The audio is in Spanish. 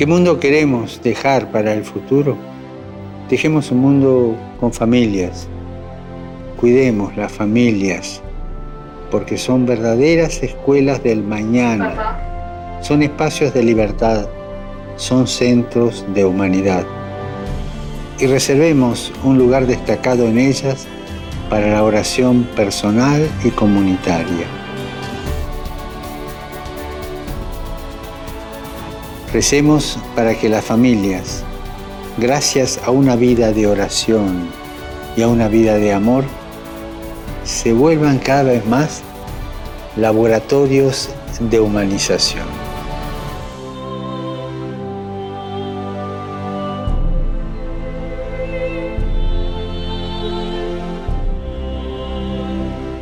¿Qué mundo queremos dejar para el futuro? Dejemos un mundo con familias. Cuidemos las familias, porque son verdaderas escuelas del mañana. Son espacios de libertad, son centros de humanidad. Y reservemos un lugar destacado en ellas para la oración personal y comunitaria. Recemos para que las familias, gracias a una vida de oración y a una vida de amor, se vuelvan cada vez más laboratorios de humanización.